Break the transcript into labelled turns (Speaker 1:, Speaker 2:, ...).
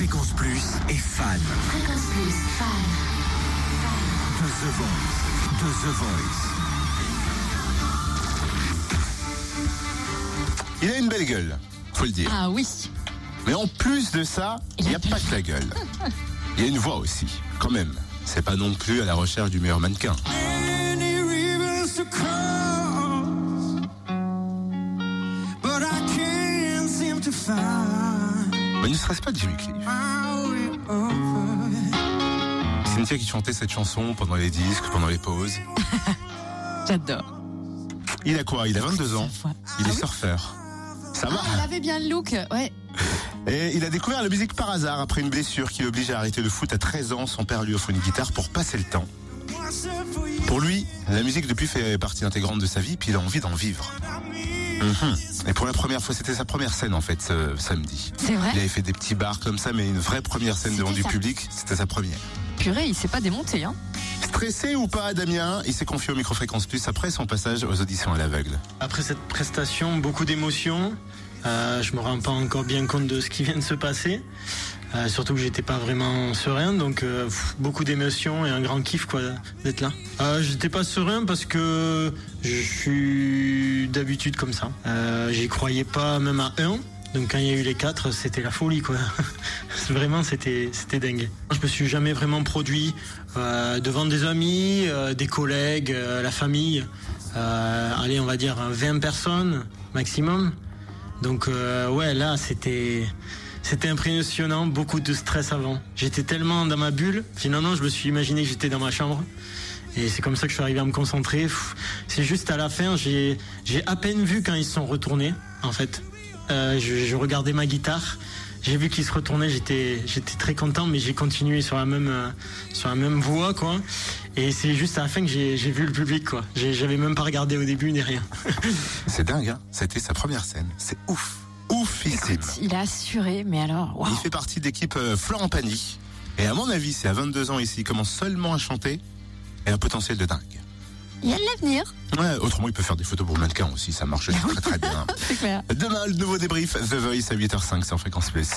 Speaker 1: Fréquence Plus est fan
Speaker 2: Fréquence Plus, fan.
Speaker 1: de The Voice. De The Voice.
Speaker 3: Il a une belle gueule, faut le dire.
Speaker 4: Ah oui.
Speaker 3: Mais en plus de ça, il n'y a pas que la gueule. Il y a une voix aussi, quand même. C'est pas non plus à la recherche du meilleur mannequin.
Speaker 5: but I can't seem to find
Speaker 3: Mais ne serait-ce pas Jimmy Cliff. Cynthia qui chantait cette chanson pendant les disques, pendant les pauses.
Speaker 4: J'adore.
Speaker 3: Il a quoi? Il a 22 ans. Il
Speaker 4: Ah
Speaker 3: est
Speaker 4: oui
Speaker 3: surfeur. Ça va?
Speaker 4: Elle avait bien le look. Ouais.
Speaker 3: Et il a découvert la musique par hasard après une blessure qui l'oblige à arrêter le foot à 13 ans. Son père lui offre une guitare pour passer le temps. Pour lui, la musique depuis fait partie intégrante de sa vie, puis il a envie d'en vivre. Mhm. Et pour la première fois, c'était sa première scène en fait ce samedi.
Speaker 4: C'est vrai
Speaker 3: Il avait fait des petits bars comme ça, mais une vraie première scène devant du public, c'était sa première.
Speaker 4: Purée, il s'est pas démonté, hein.
Speaker 3: Stressé ou pas, Damien, il s'est confié au Microfréquence Plus après son passage aux auditions à l'aveugle.
Speaker 6: Après cette prestation, beaucoup d'émotions. Euh, je me rends pas encore bien compte de ce qui vient de se passer. Euh, surtout que j'étais pas vraiment serein, donc euh, beaucoup d'émotions et un grand kiff quoi d'être là. Euh, j'étais pas serein parce que je suis d'habitude comme ça. Euh, J'y croyais pas même à un. Donc quand il y a eu les quatre, c'était la folie quoi. vraiment c'était c'était dingue. Je me suis jamais vraiment produit euh, devant des amis, euh, des collègues, la famille. Allez, on va dire 20 personnes maximum. Donc ouais, là c'était c'était impressionnant, beaucoup de stress avant. J'étais tellement dans ma bulle, finalement je me suis imaginé que j'étais dans ma chambre. Et c'est comme ça que je suis arrivé à me concentrer. C'est juste à la fin, j'ai à peine vu quand ils se sont retournés, en fait. Euh, je, regardais ma guitare, j'ai vu qu'ils se retournaient, j'étais très content, mais j'ai continué sur la même euh, sur la même voie, quoi. Et c'est juste à la fin que j'ai vu le public, quoi. J'avais même pas regardé au début ni rien.
Speaker 3: C'est dingue, hein C'était sa première scène. C'est ouf.
Speaker 4: Il a assuré, mais alors.
Speaker 3: Il fait partie de l'équipe euh, Florent Pagny. Et à mon avis, c'est à 22 ans ici, il commence seulement à chanter et un potentiel de dingue.
Speaker 4: Il y a de l'avenir,
Speaker 3: Ouais, autrement, il peut faire des photos pour mannequin aussi, ça marche très très bien. Demain, le nouveau débrief, The Voice à 8h05 sur Fréquence Plus.